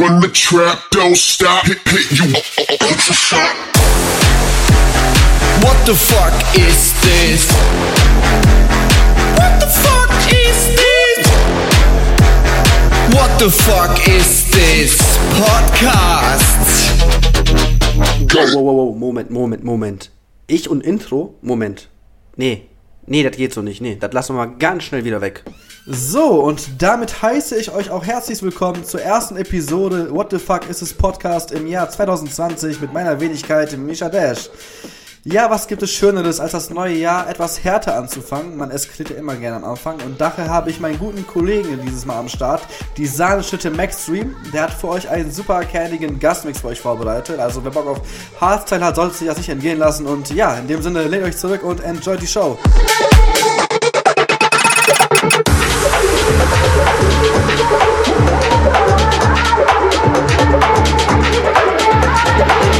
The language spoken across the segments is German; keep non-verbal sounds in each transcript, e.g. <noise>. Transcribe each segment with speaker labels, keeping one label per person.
Speaker 1: Run the trap, don't stop, hit, hit you ultra shot.
Speaker 2: What the fuck is this? What the fuck is this? What the fuck is this podcast?
Speaker 3: Wow, wow, wow, wow, Moment, Moment, Moment. Ich und Intro? Moment. Nee. Nee, das geht so nicht. Nee, das lassen wir mal ganz schnell wieder weg. So, und damit heiße ich euch auch herzlich willkommen zur ersten Episode What the Fuck is this Podcast im Jahr 2020 mit meiner Wenigkeit Misha Dash. Ja, was gibt es Schöneres, als das neue Jahr etwas härter anzufangen? Man eskaliert ja immer gerne am Anfang. Und daher habe ich meinen guten Kollegen dieses Mal am Start, die Sahneschnitte Maxstream. Der hat für euch einen super kernigen Gastmix für euch vorbereitet. Also wer Bock auf Hardstyle hat, sollte sich das nicht entgehen lassen. Und ja, in dem Sinne, lehnt euch zurück und enjoyt die Show.
Speaker 4: Just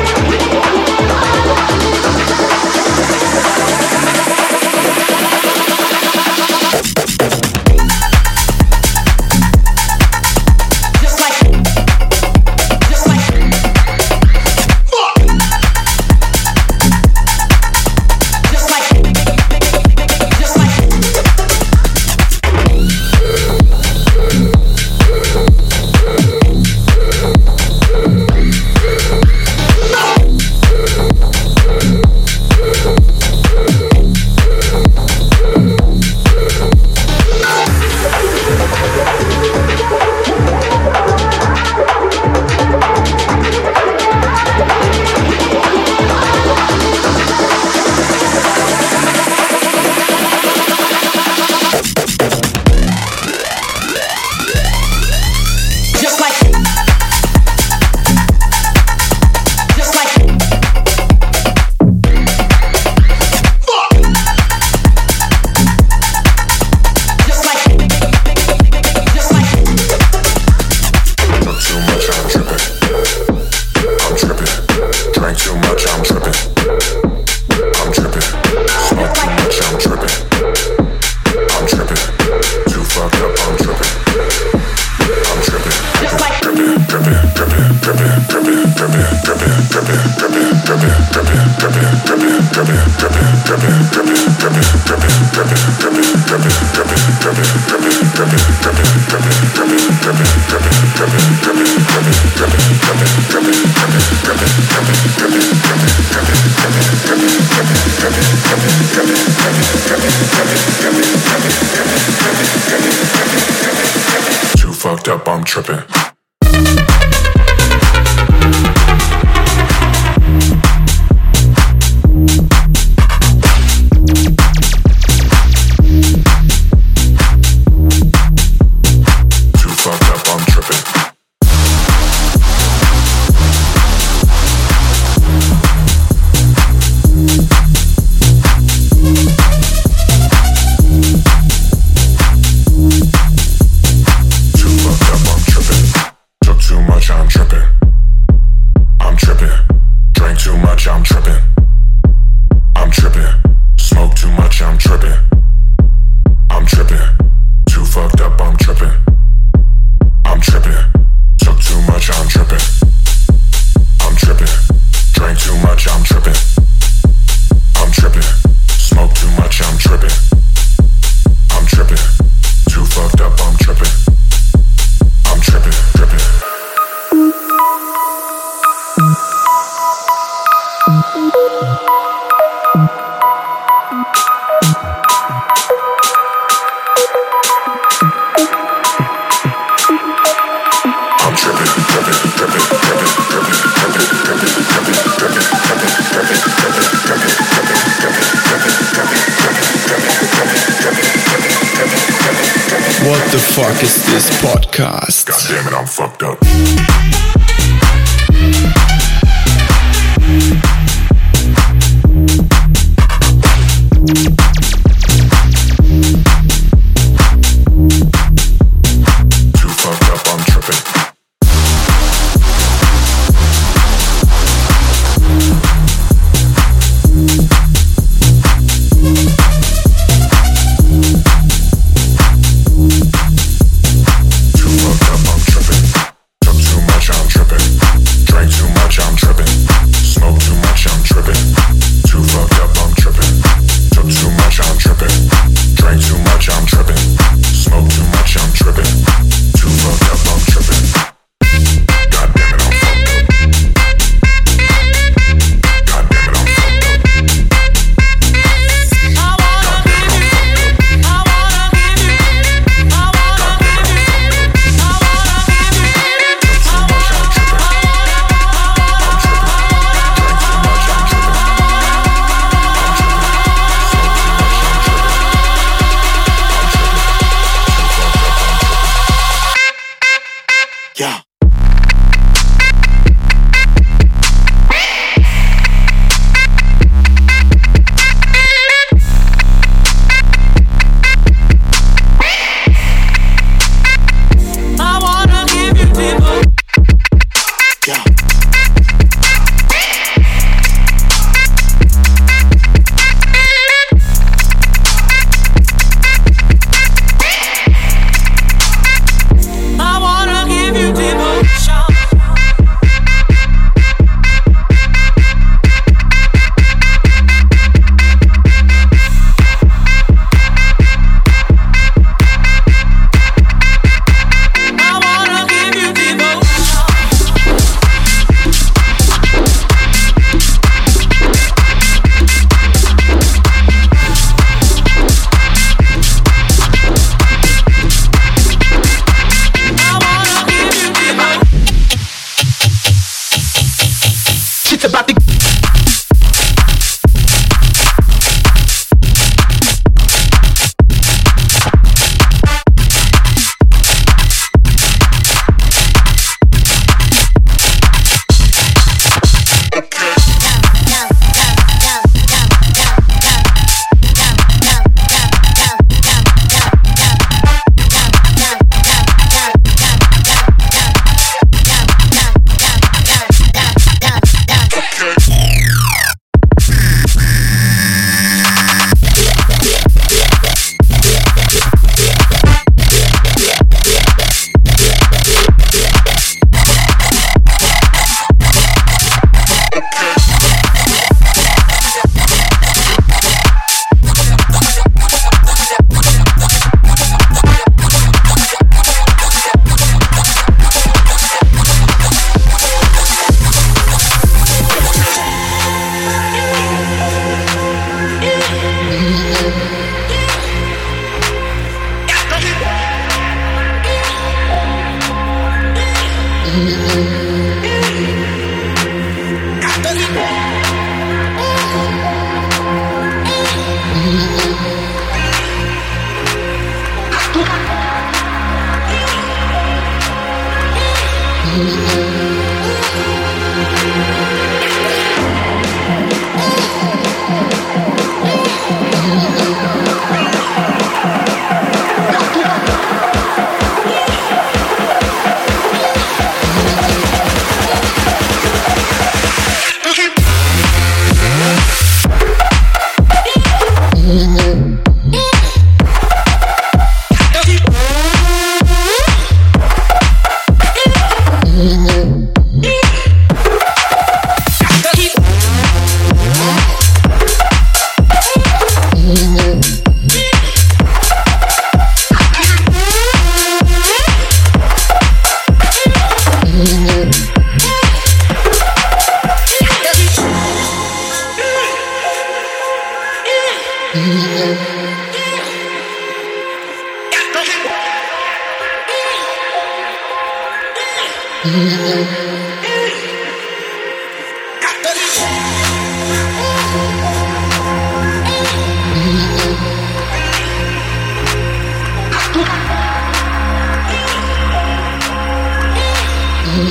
Speaker 1: I'm tripping.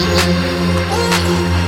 Speaker 2: What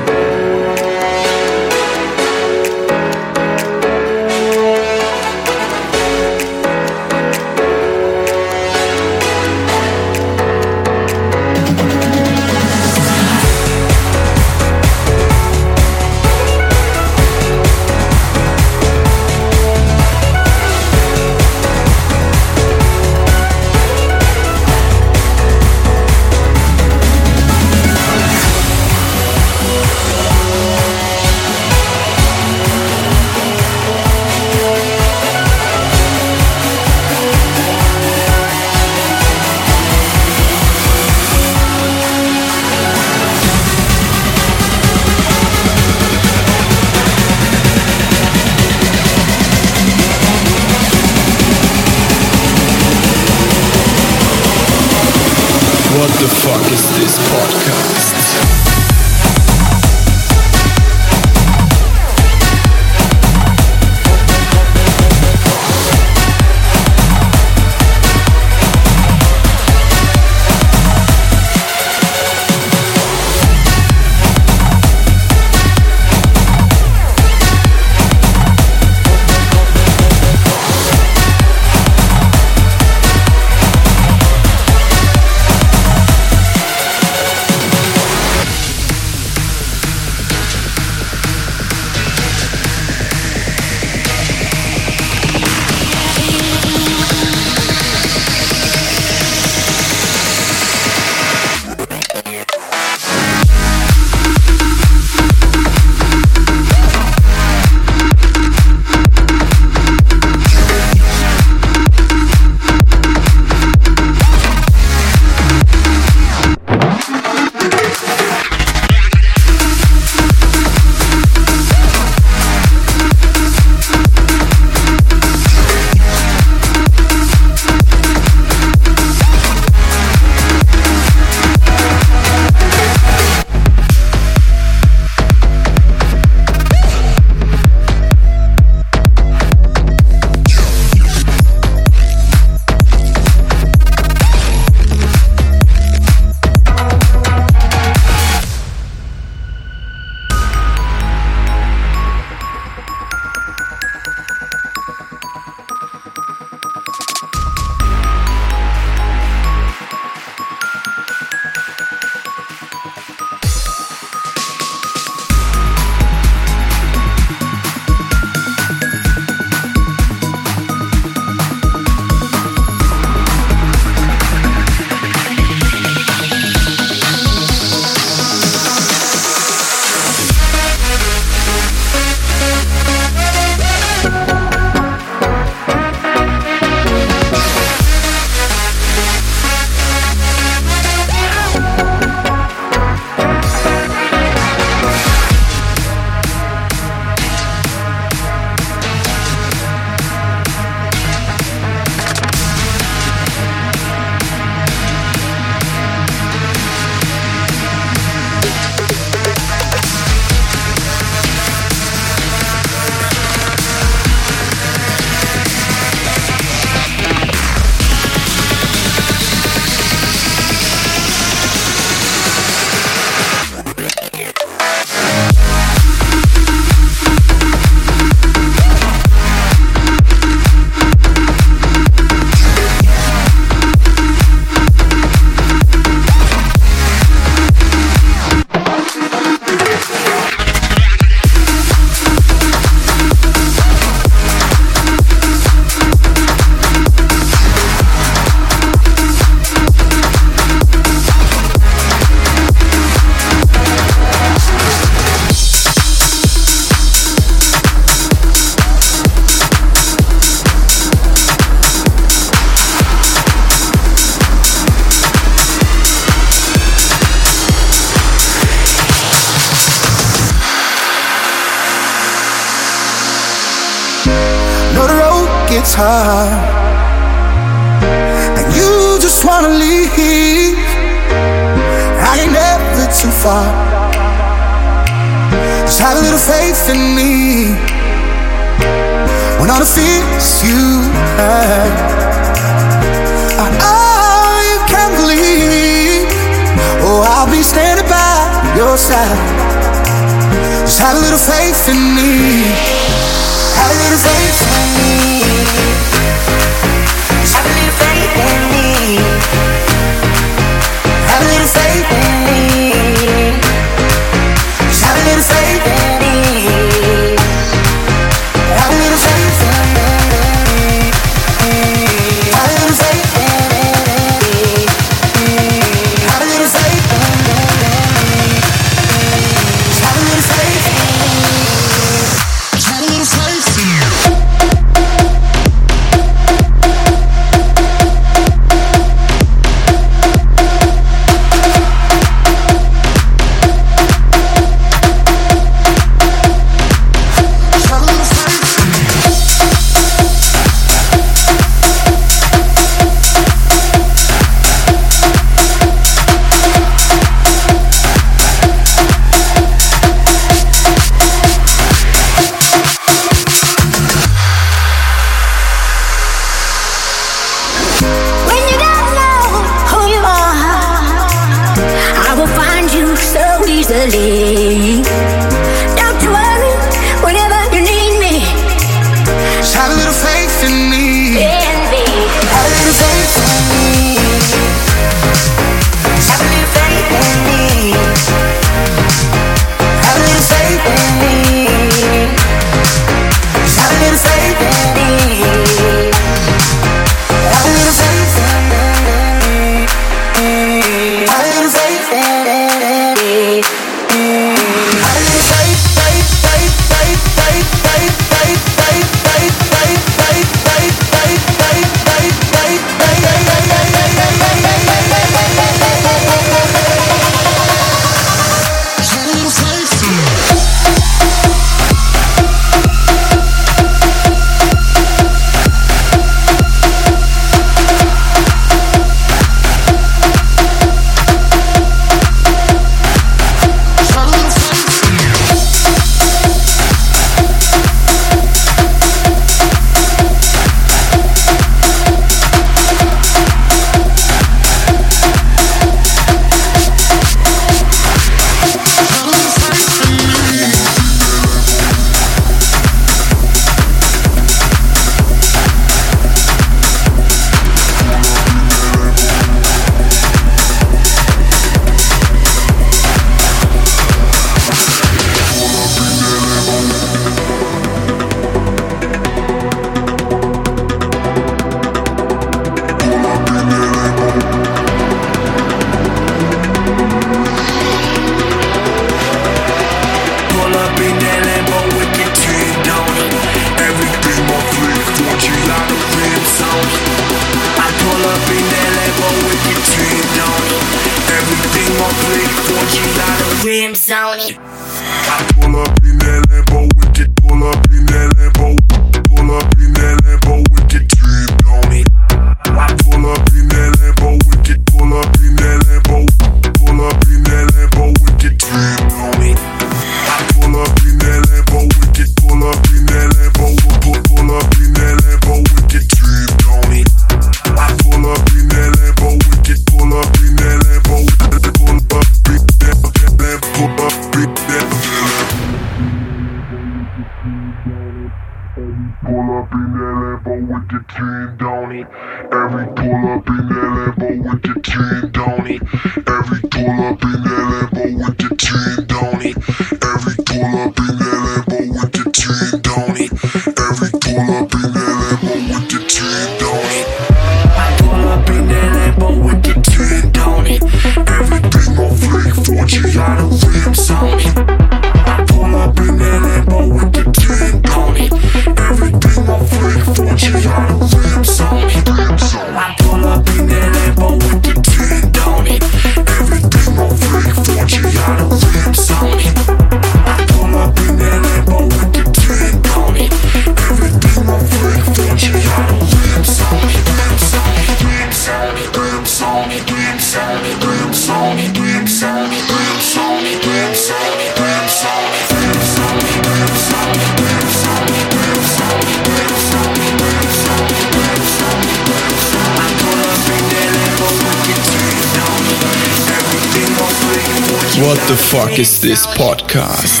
Speaker 2: What the fuck is this podcast?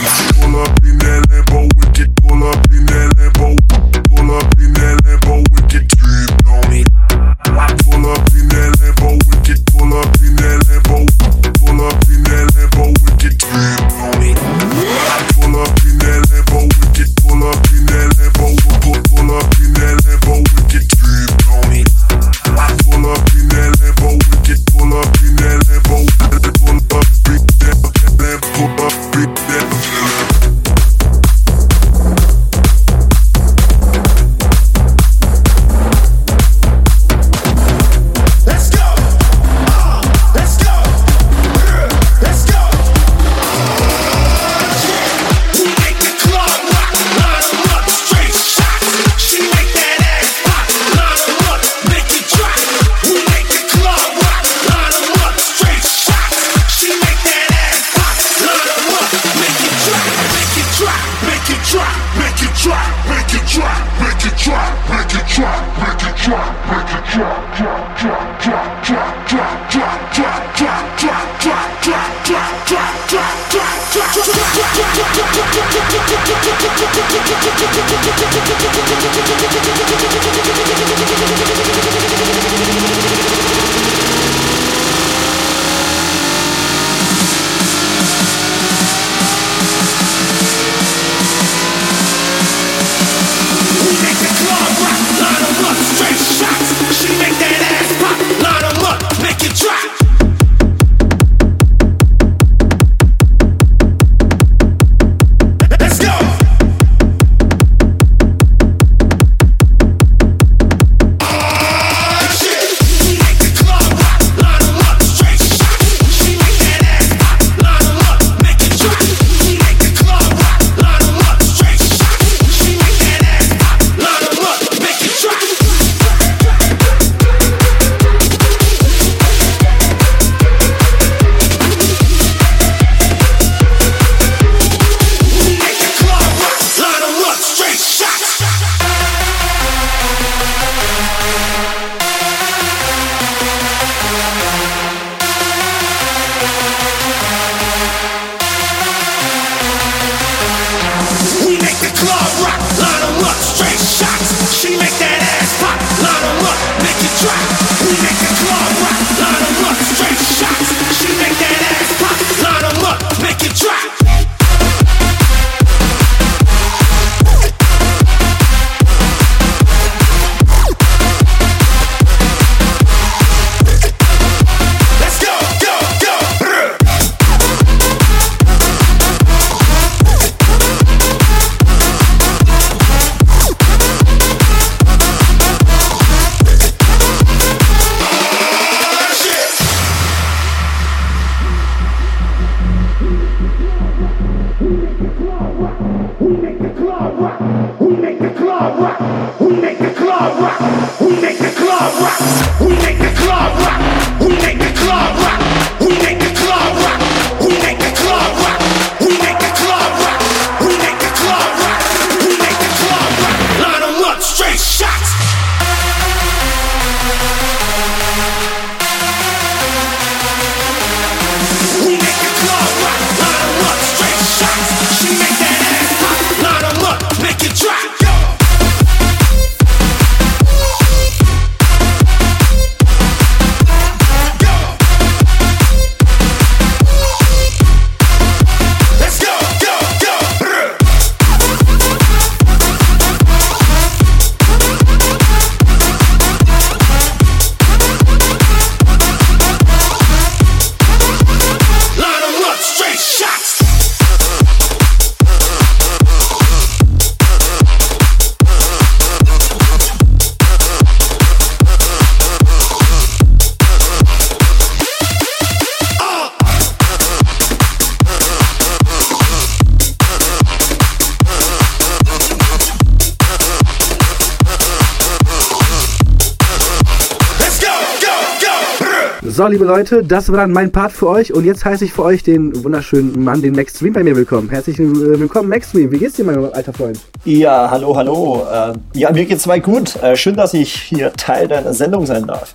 Speaker 4: So,
Speaker 3: liebe Leute, das war dann mein Part für euch und jetzt heiße ich für euch den wunderschönen Mann, den Max Stream bei mir willkommen. Herzlich äh, willkommen, Max Stream. Wie geht's dir, mein alter Freund?
Speaker 5: Ja, hallo, hallo. Äh, ja, mir geht's soweit gut. Äh, schön, dass ich hier Teil deiner Sendung sein darf.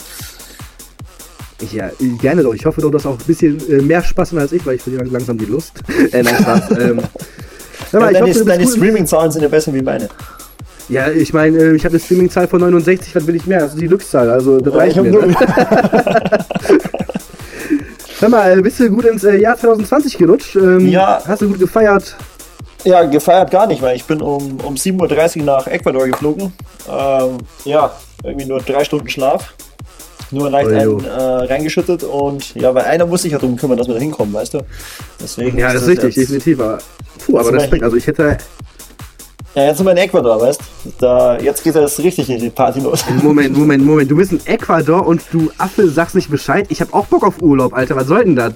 Speaker 3: Ja, gerne doch. Ich hoffe, du hast auch ein bisschen mehr Spaß als ich, weil ich verliere langsam die Lust. <laughs> äh, nein, Spaß. ähm, mal, <laughs>
Speaker 5: Ja,
Speaker 3: ich
Speaker 5: deine
Speaker 3: hoffe,
Speaker 5: deine Streaming-Zahlen sind ja besser wie meine.
Speaker 3: Ja, ich meine, äh, ich habe eine Streaming-Zahl von 69, was will ich mehr? Also die Glückszahl, also das reicht
Speaker 5: ich
Speaker 3: mir. Ne? <laughs> Hör mal, äh, bist du gut ins äh, Jahr 2020 gerutscht? Ähm,
Speaker 5: Ja.
Speaker 3: Hast du gut gefeiert?
Speaker 5: Ja, gefeiert gar nicht, weil ich bin um, um 7.30 Uhr nach Ecuador geflogen. Ähm, ja, irgendwie nur drei Stunden Schlaf. Nur leicht einen, äh, reingeschüttet und ja, weil einer muss sich ja drum kümmern, dass wir da hinkommen, weißt du? Deswegen
Speaker 3: Ja, das ist richtig, definitiv. aber- Puh, aber
Speaker 5: zum
Speaker 3: Respekt. Also ich hätte.
Speaker 5: Ja, jetzt sind wir in Ecuador, weißt da, Jetzt geht das richtig in die Party los.
Speaker 3: Moment, Moment, Moment. Du bist in Ecuador und du Affe sagst nicht Bescheid. Ich hab auch Bock auf Urlaub, Alter. Was soll denn das?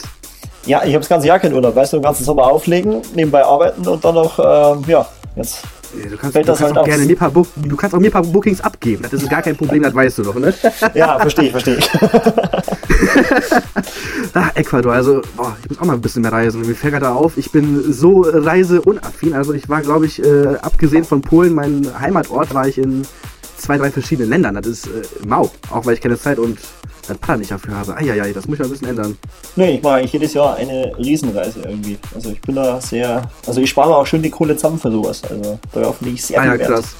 Speaker 5: Ja, ich habe das ganze Jahr keinen Urlaub, weißt du, den ganzen Sommer auflegen, nebenbei arbeiten und dann noch, ähm, ja, jetzt.
Speaker 3: Ja, Du kannst,
Speaker 5: Fällt
Speaker 3: du
Speaker 5: das
Speaker 3: kannst
Speaker 5: halt
Speaker 3: auch
Speaker 5: aus.
Speaker 3: gerne mir ein paar Book, du kannst auch mir ein paar Bookings abgeben. Das ist gar kein Problem, das weißt du doch, ne? <laughs>
Speaker 5: Ja, verstehe ich, verstehe ich. <laughs>
Speaker 3: Ah, Ecuador, also, boah, ich muss auch mal ein bisschen mehr reisen. Mir fällt gerade auf, ich bin so reiseunaffin. Also ich war, glaube ich, äh, abgesehen von Polen, mein Heimatort, war ich in zwei, drei verschiedenen Ländern. Das ist äh, mau, auch weil ich keine Zeit und das Paar nicht dafür habe. Eieiei, das muss ich mal ein bisschen ändern.
Speaker 5: Nee, ich mache eigentlich jedes Jahr eine Riesenreise irgendwie. Also ich bin da sehr. Also ich spare auch schön die Kohle zusammen für sowas. Also darauf lege ich sehr
Speaker 3: Ah ja, krass.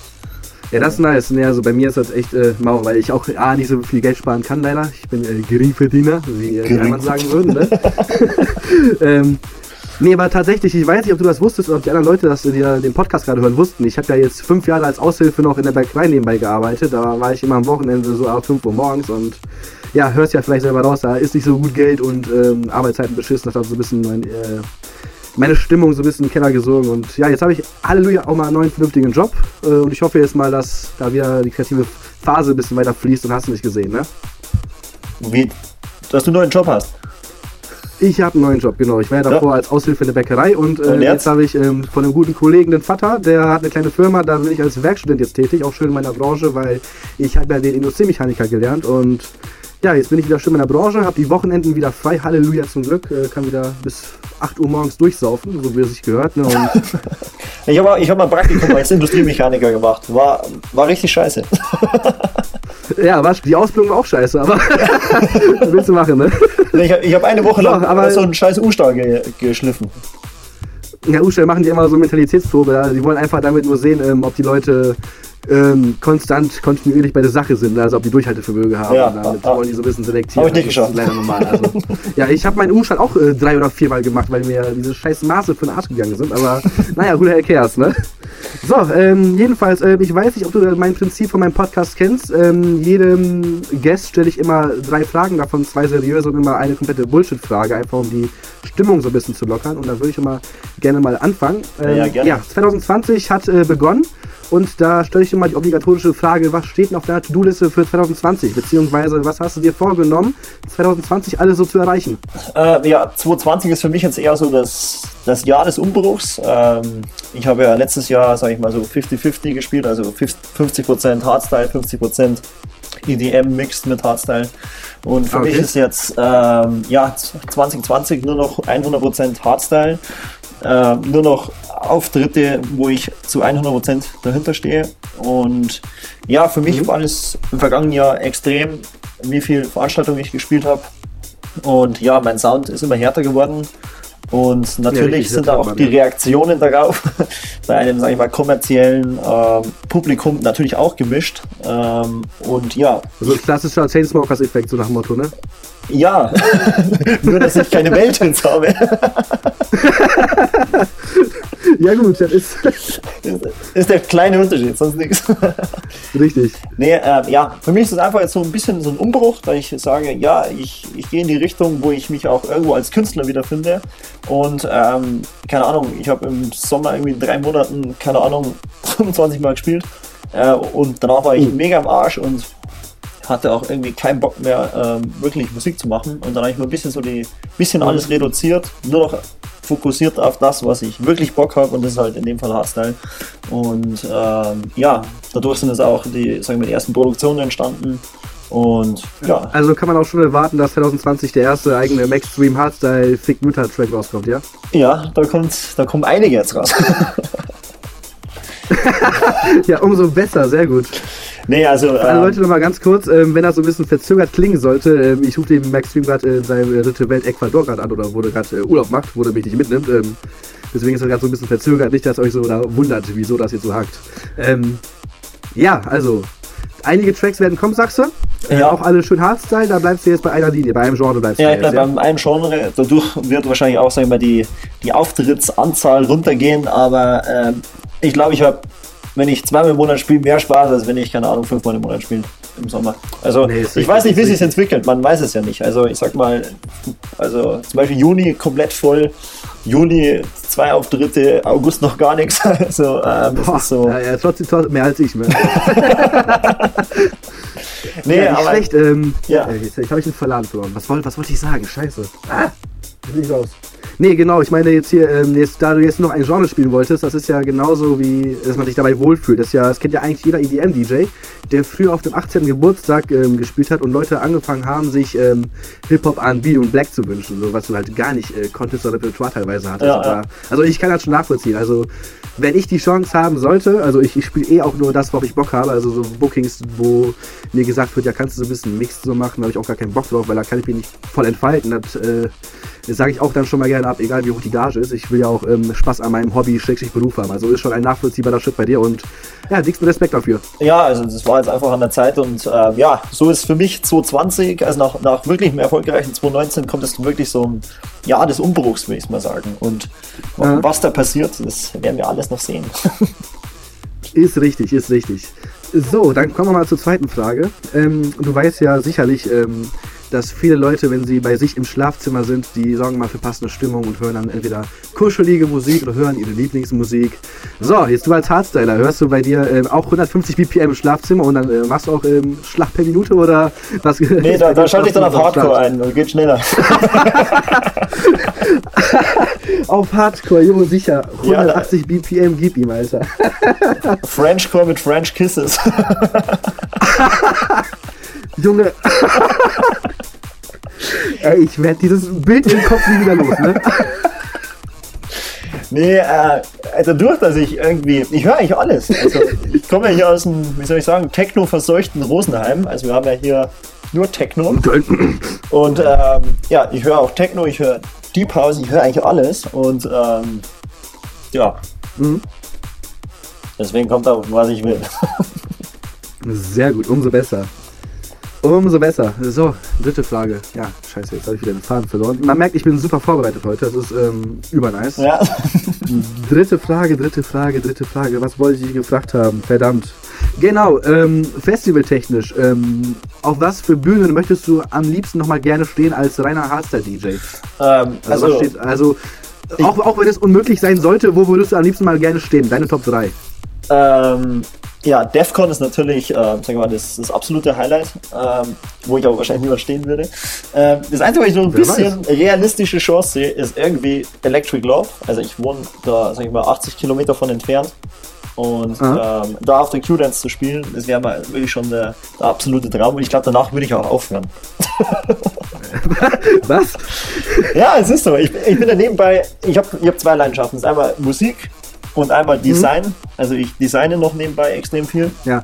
Speaker 3: Ja, das ist nice. Nee, also bei mir ist das echt äh, mau, weil ich auch A, nicht so viel Geld sparen kann, leider. Ich bin äh, Geringverdiener, wie äh, anderen sagen würden. Ne? <laughs> ähm, nee, aber tatsächlich, ich weiß nicht, ob du das wusstest oder ob die anderen Leute, das, die ja den Podcast gerade hören, wussten. Ich habe ja jetzt fünf Jahre als Aushilfe noch in der Bäckerei nebenbei gearbeitet. Da war ich immer am Wochenende so ab 5 Uhr morgens und ja, hörst ja vielleicht selber raus, da ist nicht so gut Geld und ähm, Arbeitszeiten beschissen. Das hat so ein bisschen mein, äh, meine Stimmung so ein bisschen in den Keller gesogen. Und ja, jetzt habe ich Halleluja auch mal einen neuen vernünftigen Job. Äh, und ich hoffe jetzt mal, dass da wieder die kreative Phase ein bisschen weiter fließt und hast du nicht gesehen, ne?
Speaker 5: Wie, dass du einen neuen Job hast.
Speaker 3: Ich habe einen neuen Job, genau. Ich war ja davor als Aushilfe in der Bäckerei und, äh,
Speaker 5: Und jetzt?
Speaker 3: jetzt, habe ich ähm, von einem guten Kollegen den Vater, der hat eine kleine Firma, da bin ich als Werkstudent jetzt tätig, auch schön in meiner Branche, weil ich habe ja den Industriemechaniker gelernt und ja, jetzt bin ich wieder schön in meiner Branche, habe die Wochenenden wieder frei, Halleluja zum Glück, äh, kann wieder bis 8 Uhr morgens durchsaufen, so wie es sich gehört. Ne? <laughs>
Speaker 5: Ich habe ich hab mal ein Praktikum als Industriemechaniker gemacht. War, war richtig scheiße. <laughs>
Speaker 3: ja, war, die Ausbildung war auch scheiße, aber <laughs> willst du machen, ne?
Speaker 5: Ich habe ich hab eine Woche lang
Speaker 3: Doch, aber-
Speaker 5: so einen scheiß U-Stahl ge geschliffen.
Speaker 3: Ja, Ustall machen die immer so Mentalitätsprobe. Die wollen einfach damit nur sehen, ähm, ob die Leute ähm, konstant, kontinuierlich bei der Sache sind, also ob die Durchhaltevermögen haben.
Speaker 5: Ja,
Speaker 3: Und damit
Speaker 5: ja.
Speaker 3: wollen die so ein bisschen selektieren.
Speaker 5: Hab ich nicht
Speaker 3: Das ist
Speaker 5: geschafft.
Speaker 3: leider normal. Also, <laughs> ja, ich habe meinen U-Stand auch äh, drei oder viermal gemacht, weil mir diese scheiß Maße für den Arsch gegangen sind. Aber <laughs> naja, who the hell cares, ne? So, ähm, jedenfalls, äh, ich weiß nicht, ob du mein Prinzip von meinem Podcast kennst. Ähm, jedem Guest stelle ich immer drei Fragen, davon zwei seriöse und immer eine komplette Bullshit-Frage, einfach um die Stimmung so ein bisschen zu lockern. Und da würde ich immer gerne mal anfangen. Ähm,
Speaker 5: Ja, gerne.
Speaker 3: ja, 2020 hat äh, begonnen und da stelle ich dir mal die obligatorische Frage, was steht denn auf deiner To-Do-Liste für 2020? Beziehungsweise, was hast du dir vorgenommen, 2020 alles so zu erreichen?
Speaker 5: Äh, ja, 2020 ist für mich jetzt eher so das, das Jahr des Umbruchs. Ähm, ich habe ja letztes Jahr, sage ich mal, so 50-50 gespielt, also 50% Hardstyle, 50% EDM mixed mit Hardstyle. Und für
Speaker 3: Okay.
Speaker 5: mich ist jetzt ähm, ja, 2020 nur noch 100% Hardstyle. Äh, nur noch Auftritte, wo ich zu 100% dahinter stehe. Und ja, für mich war es im vergangenen Jahr extrem, wie viel Veranstaltungen ich gespielt habe. Und ja, mein Sound ist immer härter geworden. Und natürlich
Speaker 3: richtig,
Speaker 5: sind
Speaker 3: hört
Speaker 5: auch die
Speaker 3: ja.
Speaker 5: Reaktionen darauf <laughs> bei einem, sag ich mal, kommerziellen ähm, Publikum natürlich auch gemischt. Ähm, und ja,
Speaker 3: So ein klassischer Chainsmokers-Effekt, so nach dem Motto, ne?
Speaker 5: ja, <laughs> nur dass ich keine Welthits habe. <laughs>
Speaker 3: Ja gut, das ist
Speaker 5: ist der kleine Unterschied, sonst nichts.
Speaker 3: richtig.
Speaker 5: Nee, ähm, ja, für mich ist es einfach jetzt so ein bisschen so ein Umbruch, da ich sage, ja, ich, ich gehe in die Richtung, wo ich mich auch irgendwo als Künstler wiederfinde. Und ähm, keine Ahnung, ich habe im Sommer irgendwie in drei Monaten, keine Ahnung, <laughs> 25 Mal gespielt. Äh, und danach war ich mega am Arsch und hatte auch irgendwie keinen Bock mehr, ähm, wirklich Musik zu machen. Und dann habe ich mir ein bisschen so die, bisschen alles reduziert, nur noch fokussiert auf das, was ich wirklich Bock habe und das ist halt in dem Fall Hardstyle. Und ähm, ja, dadurch sind es auch die, sagen wir, die ersten Produktionen entstanden. Und ja,
Speaker 3: Also kann man auch schon erwarten, dass 2020 der erste eigene Maxstream Hardstyle Thick Metal Track rauskommt, ja?
Speaker 5: ja, da kommt, da kommen einige jetzt raus. <laughs>
Speaker 3: Ja, umso besser, sehr gut.
Speaker 5: Nee, also,
Speaker 3: Alle
Speaker 5: ähm,
Speaker 3: Leute nochmal ganz kurz, ähm, wenn das so ein bisschen verzögert klingen sollte, ähm, ich rufe den Max Stream gerade in seine dritte Welt Ecuador gerade an oder der gerade äh, Urlaub macht, wo der mich nicht mitnimmt. Ähm, deswegen ist er gerade so ein bisschen verzögert, nicht, dass euch so da wundert, wieso das jetzt so hakt. Ähm, ja, also, einige Tracks werden kommen, sagst du? Äh,
Speaker 5: Ja.
Speaker 3: Auch alle schön Hardstyle, da bleibst du jetzt bei einer Linie, bei einem Genre bleibst
Speaker 5: ja,
Speaker 3: du
Speaker 5: ich
Speaker 3: jetzt,
Speaker 5: bleibe beim einen Genre. Dadurch wird wahrscheinlich auch, sagen wir, die, die Auftrittsanzahl runtergehen. Aber ähm, ich glaube, ich habe, wenn ich zweimal im Monat spiele, mehr Spaß, als wenn ich, keine Ahnung, fünfmal im Monat spiele im Sommer. Also
Speaker 3: Nee,
Speaker 5: ich weiß nicht, wie sich entwickelt. Man weiß es ja nicht. Also ich sag mal, also zum Beispiel Juni komplett voll. Juli zwei Auftritte, August noch gar nichts. <laughs> Also ähm,
Speaker 3: Boah,
Speaker 5: ist so.
Speaker 3: ja, ja, trotzdem, trotzdem mehr als ich. Ne? <laughs>
Speaker 5: Nee,
Speaker 3: ja, nicht
Speaker 5: aber
Speaker 3: schlecht. Ähm,
Speaker 5: Ja.
Speaker 3: ja. Jetzt, jetzt habe ich den Verladen verloren. Was wollte was wollte ich sagen? Scheiße. Ah, ich raus. Nee, genau, ich meine jetzt hier, ähm, jetzt, da du jetzt noch ein Genre spielen wolltest, das ist ja genauso wie, dass man sich dabei wohlfühlt. Das, ist ja, das kennt ja eigentlich jeder EDM-DJ, der früher auf dem 18. Geburtstag ähm, gespielt hat und Leute angefangen haben, sich ähm, Hip-Hop, R&B und Black zu wünschen, so was du halt gar nicht äh, konntest oder Repertoire teilweise hattest.
Speaker 5: Ja, ja.
Speaker 3: Also ich kann das schon nachvollziehen. Also wenn ich die Chance haben sollte, also ich, ich spiele eh auch nur das, worauf ich Bock habe, also so Bookings, wo mir gesagt wird, ja kannst du so ein bisschen Mix so machen, da habe ich auch gar keinen Bock drauf, weil da kann ich mich nicht voll entfalten. Das, äh, das sage ich auch dann schon mal gerne ab, egal wie hoch die Gage ist. Ich will ja auch ähm, Spaß an meinem Hobby, Schrägstrich Beruf haben. Also ist schon ein nachvollziehbarer Schritt bei dir und ja, dicksten Respekt dafür.
Speaker 5: Ja, also das war jetzt einfach an der Zeit und ähm, ja, so ist für mich 2020, also nach, nach wirklich einem erfolgreichen 2019 kommt es wirklich so ein Jahr des Umbruchs, würde ich mal sagen. Und
Speaker 3: Ja.
Speaker 5: was da passiert, das werden wir alles noch sehen. <laughs>
Speaker 3: Ist richtig, ist richtig. So, dann kommen wir mal zur zweiten Frage. Ähm, du weißt ja sicherlich, ähm, dass viele Leute, wenn sie bei sich im Schlafzimmer sind, die sorgen mal für passende Stimmung und hören dann entweder kuschelige Musik oder hören ihre Lieblingsmusik. So, jetzt du als Hardstyler, hörst du bei dir ähm, auch 150 BPM im Schlafzimmer und dann äh, machst du auch ähm, Schlag per Minute oder was?
Speaker 5: Nee, da, <laughs> da schalte ich dann auf Hardcore ein und geht schneller. <laughs>
Speaker 3: Auf Hardcore, Junge, sicher.
Speaker 5: Ja,
Speaker 3: 180 BPM, gib ihm, Alter. <laughs>
Speaker 5: Frenchcore mit French Kisses.
Speaker 3: Junge. Ey, ich werde dieses Bild im Kopf nie wieder los, ne? <laughs>
Speaker 5: Nee, äh, also durch, dass ich irgendwie, ich höre eigentlich alles. Also ich komme ja hier aus dem, wie soll ich sagen, techno-verseuchten Rosenheim. Also wir haben ja hier nur Techno. Und ähm, ja, ich höre auch Techno, ich höre Deep House, ich höre eigentlich alles. Und ähm, ja. Deswegen kommt da, was ich will.
Speaker 3: Sehr gut, umso besser. Umso besser. So, dritte Frage. Ja, scheiße, jetzt habe ich wieder den Faden verloren. Man merkt, ich bin super vorbereitet heute. Das ist ähm, übernice.
Speaker 5: Ja. <laughs>
Speaker 3: Dritte Frage, dritte Frage, dritte Frage. Was wollte ich gefragt haben? Verdammt. Genau, ähm, festivaltechnisch. Ähm, auf was für Bühnen möchtest du am liebsten nochmal gerne stehen als reiner Hardstyle-DJ?
Speaker 5: Ähm,
Speaker 3: Also,
Speaker 5: also,
Speaker 3: was steht, also auch, auch wenn es unmöglich sein sollte, wo würdest du am liebsten mal gerne stehen? Deine Top 3.
Speaker 5: Ähm, ja, DEFCON ist natürlich, äh, sagen wir mal, das, das absolute Highlight, ähm, wo ich aber wahrscheinlich niemand stehen würde. Ähm, das Einzige, was ich so ein
Speaker 3: Wer
Speaker 5: bisschen realistische Chance sehe, ist irgendwie Electric Love. Also ich wohne da, sag ich mal, 80 Kilometer von entfernt. Und ähm, da auf der Q-Dance zu spielen, das wäre mal wirklich schon der, der absolute Traum. Und ich glaube, danach würde ich auch aufhören. <laughs>
Speaker 3: Was?
Speaker 5: Ja, es ist so. Ich, ich bin da nebenbei, ich habe ich hab zwei Leidenschaften. Das ist einmal Musik und einmal Design. Also ich designe noch nebenbei extrem viel.
Speaker 3: Ja.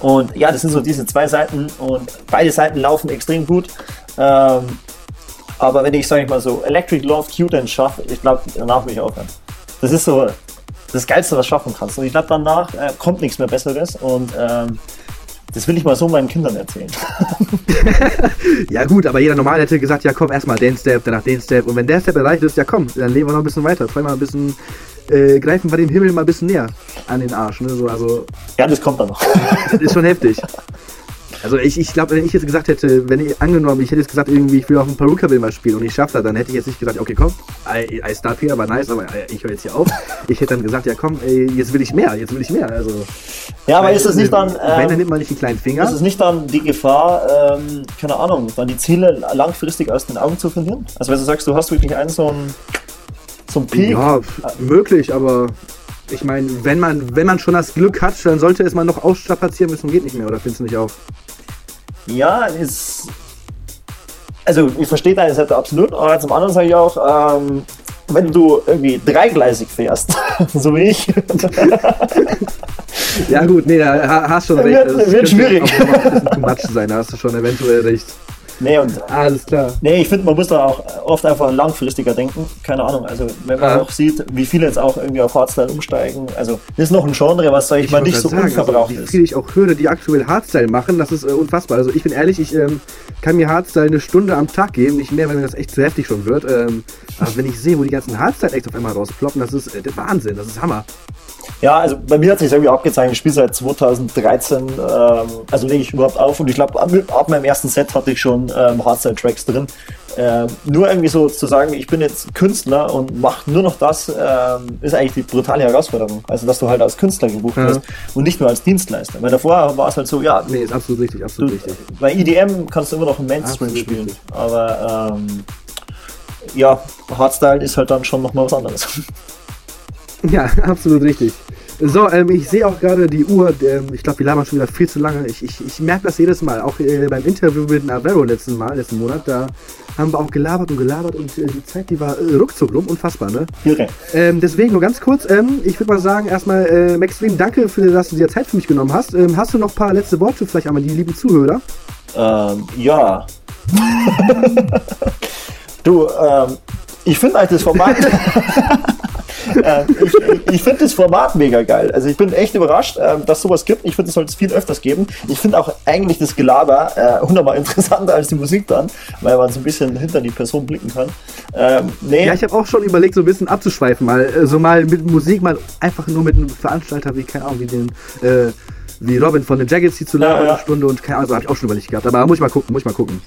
Speaker 5: Und ja, das sind so diese zwei Seiten und beide Seiten laufen extrem gut. Ähm, aber wenn ich, sage ich mal so, Electric Love Q-Dance schaffe, ich glaube, danach will ich aufhören. Das ist so das Geilste, was du schaffen kannst. Und ich glaube, danach äh, kommt nichts mehr Besseres und ähm, das will ich mal so meinen Kindern erzählen. <laughs>
Speaker 3: Ja gut, aber jeder normal hätte gesagt, ja komm, erstmal den Step, danach den Step. Und wenn der Step erreicht ist, ja komm, dann leben wir noch ein bisschen weiter. Vor allem mal ein bisschen, äh, greifen wir dem Himmel mal ein bisschen näher an den Arsch. Ne? So, also,
Speaker 5: ja, das kommt dann noch.
Speaker 3: das <laughs> ist schon heftig. Also ich, ich glaube, wenn ich jetzt gesagt hätte, wenn ich angenommen, ich hätte jetzt gesagt, irgendwie, ich will auf dem Peruka will mal spielen und ich schaffe das, dann hätte ich jetzt nicht gesagt, okay, komm, I, I start here, war nice, aber äh, ich höre jetzt hier auf. Ich hätte dann gesagt, ja komm, ey, jetzt will ich mehr, jetzt will ich mehr. Also,
Speaker 5: Ja, aber ist es nicht dann.
Speaker 3: wenn, dann
Speaker 5: Ähm,
Speaker 3: nimmt man nicht die kleinen Finger.
Speaker 5: ist es nicht dann die Gefahr, ähm, keine Ahnung, dann die Ziele langfristig aus den Augen zu verlieren? Also, wenn du sagst, du hast wirklich einen so einen, einen Peak.
Speaker 3: Ja, möglich, aber ich meine, wenn man, wenn man schon das Glück hat, dann sollte es mal noch ausstrapazieren müssen, geht nicht mehr, oder findest du nicht auch?
Speaker 5: Ja, ist. Also, ich verstehe deine Seite absolut, aber zum anderen sage ich auch, ähm, wenn du irgendwie dreigleisig fährst, <laughs> so wie ich,
Speaker 3: Ja gut, nee, da ha- hast schon recht.
Speaker 5: Wird-
Speaker 3: Das
Speaker 5: wird schwierig.
Speaker 3: Auch noch ein bisschen much sein, da hast du schon eventuell recht.
Speaker 5: Nee, und
Speaker 3: Alles klar.
Speaker 5: Nee, ich finde, man muss da auch oft einfach langfristiger denken. Keine Ahnung. Also, wenn man
Speaker 3: Ja.
Speaker 5: auch sieht, wie viele jetzt auch irgendwie auf Hardstyle umsteigen. Also, das ist noch ein Genre, was, sag ich, mal,
Speaker 3: wollte
Speaker 5: nicht so
Speaker 3: sagen,
Speaker 5: unverbraucht
Speaker 3: also, wie
Speaker 5: ist.
Speaker 3: viel ich auch höre, die aktuell Hardstyle machen, das ist äh, unfassbar. Also ich bin ehrlich, ich ähm, kann mir Hardstyle eine Stunde am Tag geben, nicht mehr, weil mir das echt zu heftig schon wird. Ähm, aber wenn ich sehe, wo die ganzen Hardstyle-Acts auf einmal rausploppen, das ist äh, der Wahnsinn, das ist Hammer.
Speaker 5: Ja, also bei mir hat sich irgendwie abgezeichnet, ich spiele seit 2013, ähm, also lege ich überhaupt auf und ich glaube, ab, ab meinem ersten Set hatte ich schon ähm, Hardstyle-Tracks drin. Ähm, nur irgendwie so zu sagen, ich bin jetzt Künstler und mache nur noch das, ähm, ist eigentlich die brutale Herausforderung. Also, dass du halt als Künstler gebucht
Speaker 3: Ja.
Speaker 5: wirst und nicht nur als Dienstleister. Weil davor war es halt so, ja,
Speaker 3: Nee, ist absolut richtig,
Speaker 5: Du,
Speaker 3: absolut richtig.
Speaker 5: bei EDM kannst du immer noch im Mainstream
Speaker 3: Absolut
Speaker 5: spielen.
Speaker 3: richtig.
Speaker 5: Aber ähm, ja, Hardstyle ist halt dann schon nochmal was anderes. <laughs> <laughs>
Speaker 3: Ja, absolut richtig. So, ähm, ich sehe auch gerade die Uhr. Ähm, ich glaube, wir labern schon wieder viel zu lange. Ich, ich, ich merke das jedes Mal. Auch äh, beim Interview mit Navarro letzten Mal, letzten Monat, da haben wir auch gelabert und gelabert und äh, die Zeit, die war äh, ruckzuck rum. Unfassbar, ne?
Speaker 5: Irre.
Speaker 3: Ähm, deswegen nur ganz kurz. Ähm, ich würde mal sagen, erstmal, äh, Max Stream, danke, für, dass du dir Zeit für mich genommen hast. Ähm, hast du noch ein paar letzte Worte vielleicht einmal die lieben Zuhörer?
Speaker 5: Ähm, ja. <laughs> du, ähm, ich finde eigentlich das Format. <laughs> ähm, ich ich finde das Format mega geil. Also ich bin echt überrascht, ähm, dass sowas gibt. Ich finde, es sollte es viel öfters geben. Ich finde auch eigentlich das Gelaber äh, hundertmal <laughs> interessanter als die Musik dann, weil man so ein bisschen hinter die Person blicken kann. Ähm, nee,
Speaker 3: Ja, ich habe auch schon überlegt, so ein bisschen abzuschweifen, mal äh, so mal mit Musik, mal einfach nur mit einem Veranstalter wie, keine Ahnung, wie den, äh, wie Robin von den Jaggets hier zu labern,
Speaker 5: Ja,
Speaker 3: eine Stunde und keine Ahnung, also habe ich auch schon überlegt gehabt. Aber muss ich mal gucken, muss ich mal gucken.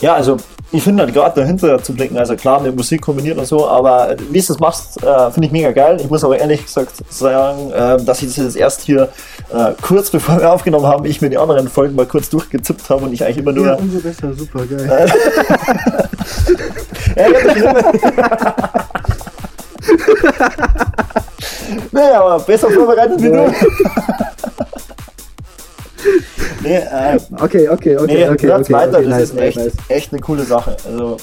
Speaker 5: Ja, also ich finde halt gerade dahinter zu blicken, also klar mit Musik kombiniert und so, aber wie du es machst, äh, finde ich mega geil. Ich muss aber ehrlich gesagt sagen, äh, dass ich das jetzt erst hier äh, kurz bevor wir aufgenommen haben, ich mir die anderen Folgen mal kurz durchgezippt habe und ich eigentlich immer nur.
Speaker 3: Ja, umso besser, super geil. <laughs>
Speaker 5: Ja, ja, das- <laughs> naja, aber besser vorbereitet wie du. <laughs> <laughs> nee, äh,
Speaker 3: Okay, okay, okay,
Speaker 5: Nee,
Speaker 3: okay, okay,
Speaker 5: weiter,
Speaker 3: okay,
Speaker 5: das
Speaker 3: nice,
Speaker 5: ist echt,
Speaker 3: nice.
Speaker 5: echt eine coole Sache. Also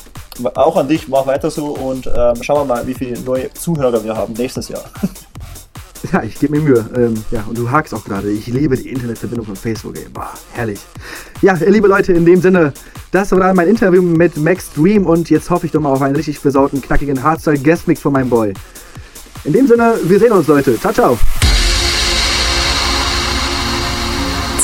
Speaker 5: auch an dich, mach weiter so und ähm, schauen wir mal, wie viele neue Zuhörer wir haben nächstes Jahr. <laughs>
Speaker 3: Ja, ich gebe mir Mühe. Ähm, ja, und du hakst auch gerade. Ich liebe die Internetverbindung von Facebook, ey. Boah, herrlich. Ja, liebe Leute, in dem Sinne, das war mein Interview mit Max Dream und jetzt hoffe ich doch mal auf einen richtig versauten, knackigen Hardstyle-Guestmix von meinem Boy. In dem Sinne, wir sehen uns, Leute. Ciao, ciao.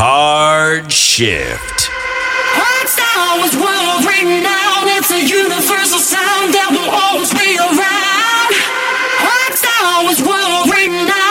Speaker 2: Hard shift.
Speaker 6: Hardstyle was world renowned. It's a universal sound that will always be around. Hardstyle was world renowned,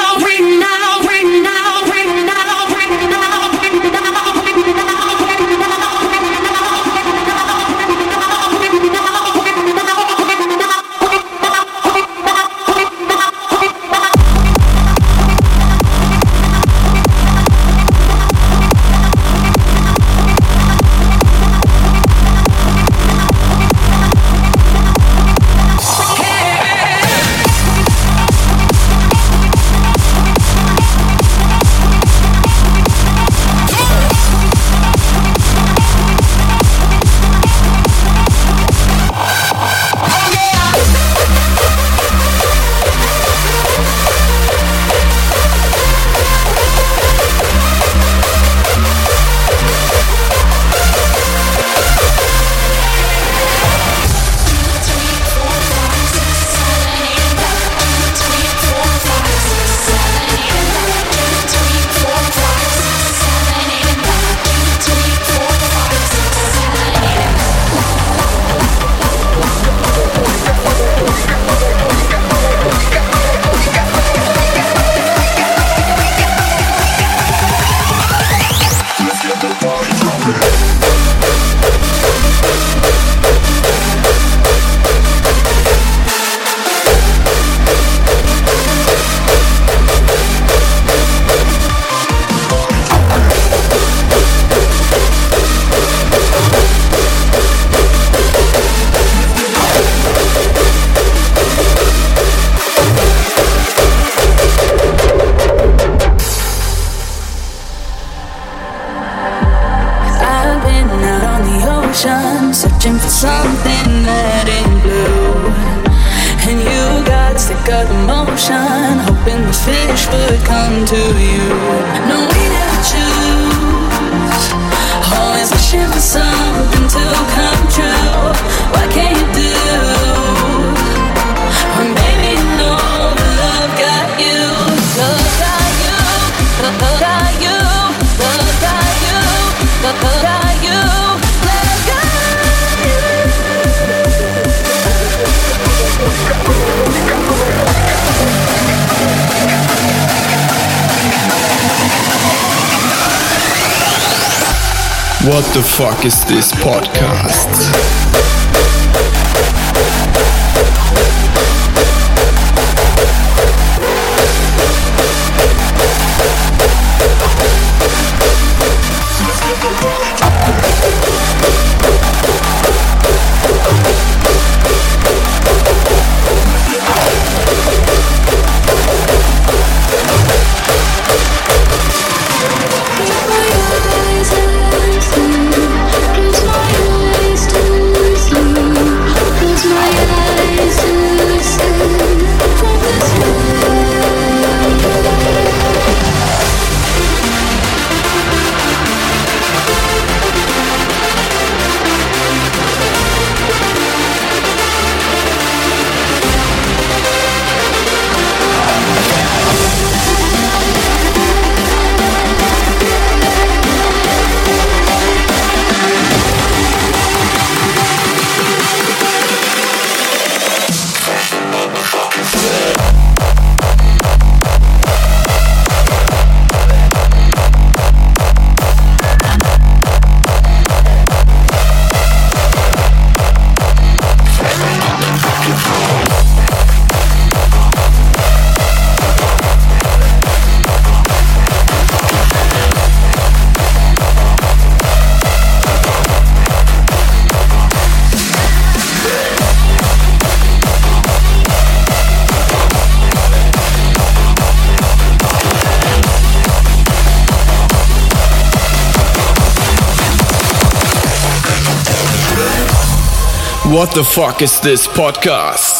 Speaker 6: What the
Speaker 7: fuck is this podcast?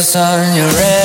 Speaker 8: sun, you're
Speaker 2: red.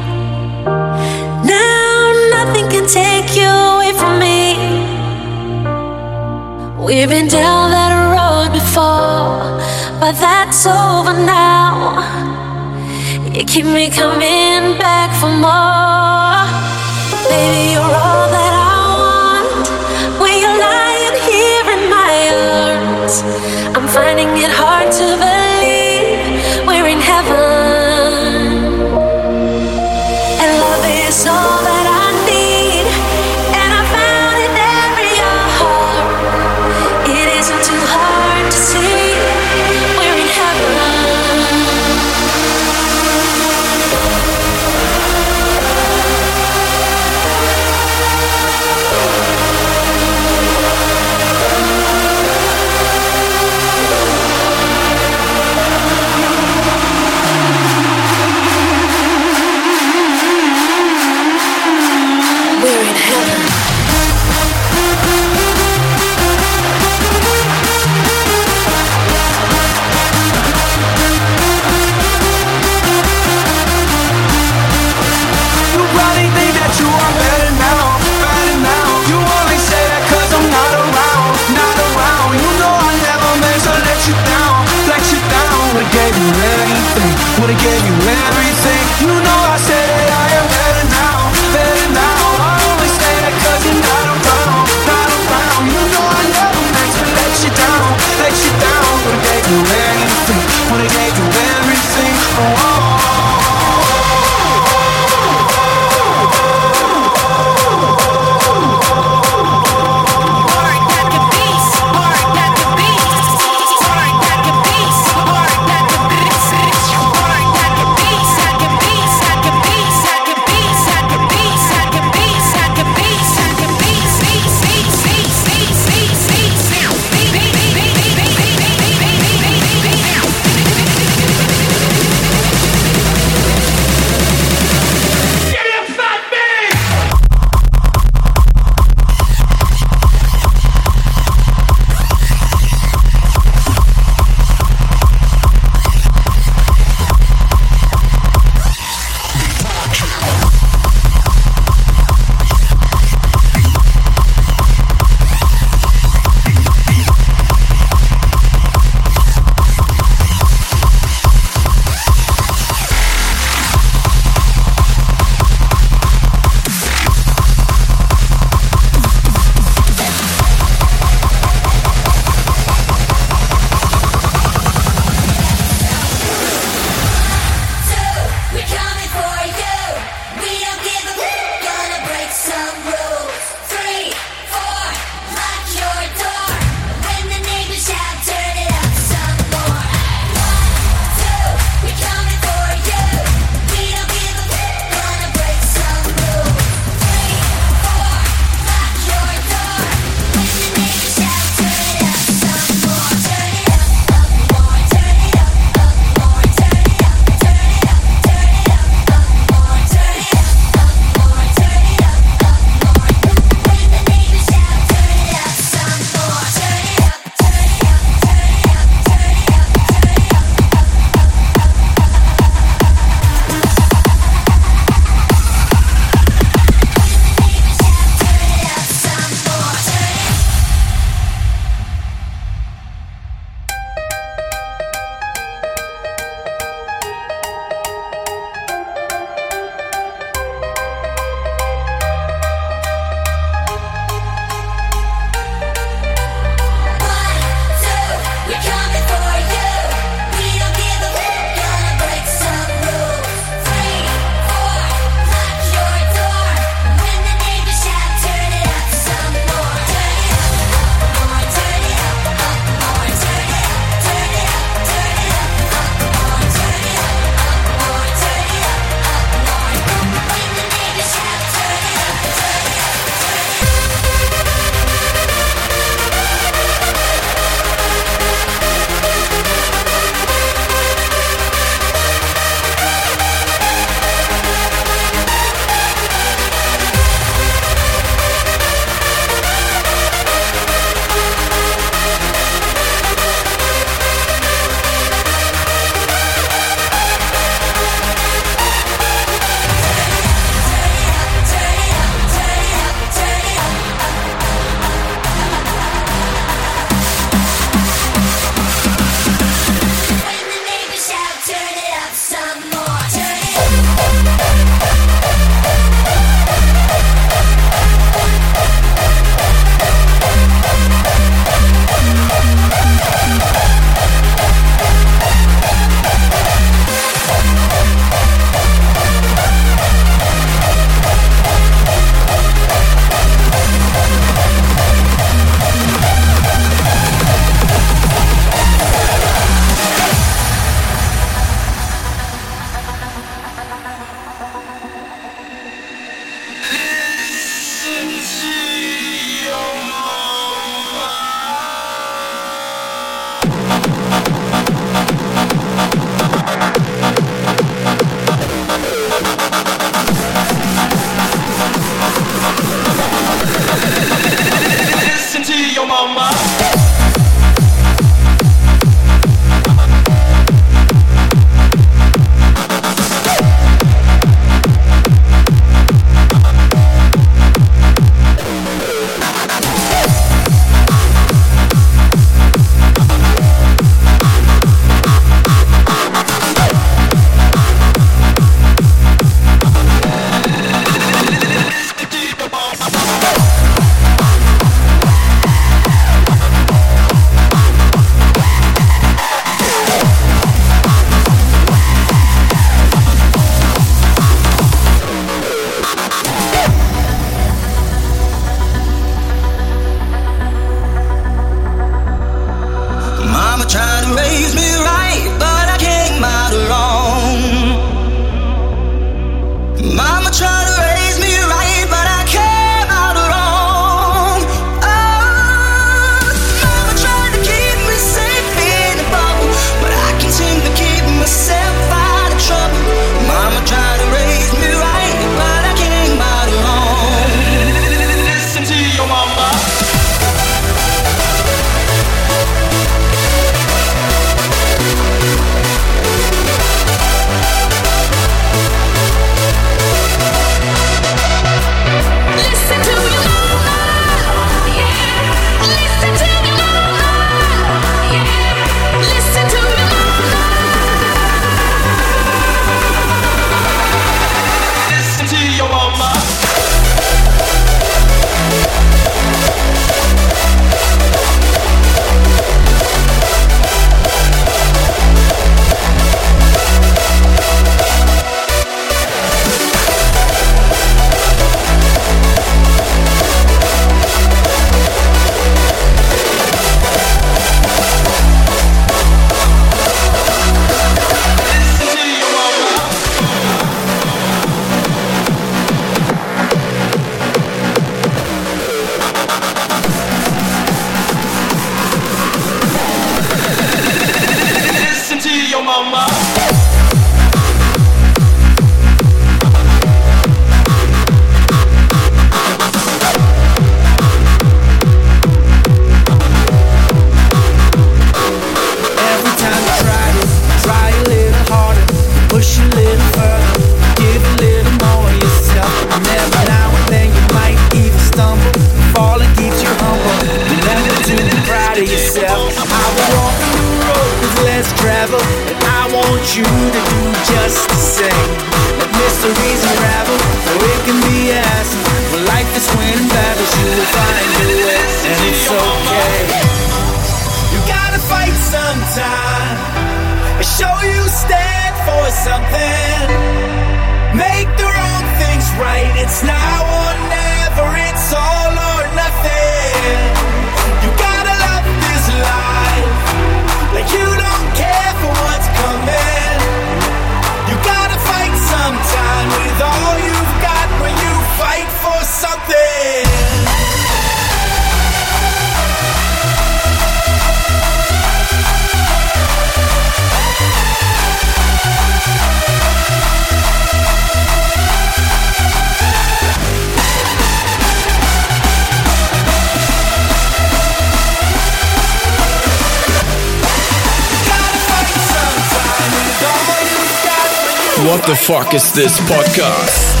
Speaker 2: fuck is this podcast?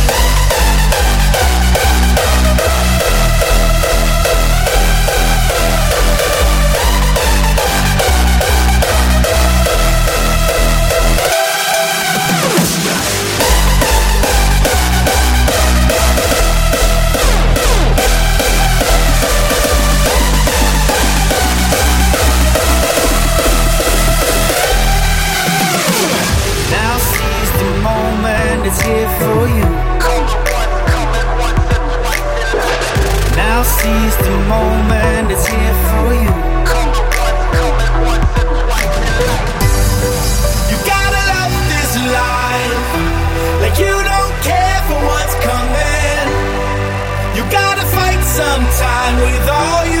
Speaker 9: seize the moment, it's here for you. You gotta love this life, like you don't care for what's coming. You gotta fight sometime with all you.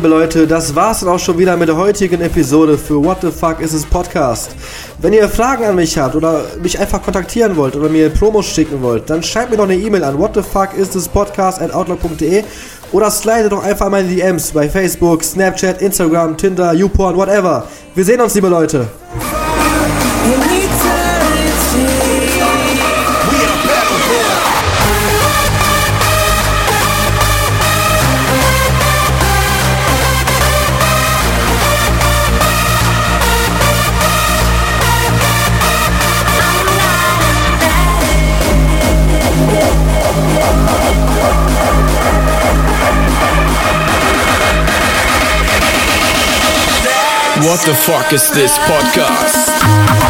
Speaker 3: liebe Leute, das war's dann auch schon wieder mit der heutigen Episode für What the Fuck is this Podcast. Wenn ihr Fragen an mich habt oder mich einfach kontaktieren wollt oder mir Promos schicken wollt, dann schreibt mir doch eine E-Mail an what the fuck is this podcast at outlook.de oder slide doch einfach in meine DMs bei Facebook, Snapchat, Instagram, Tinder, YouPorn, whatever. Wir sehen uns, liebe Leute.
Speaker 2: What the fuck is this podcast?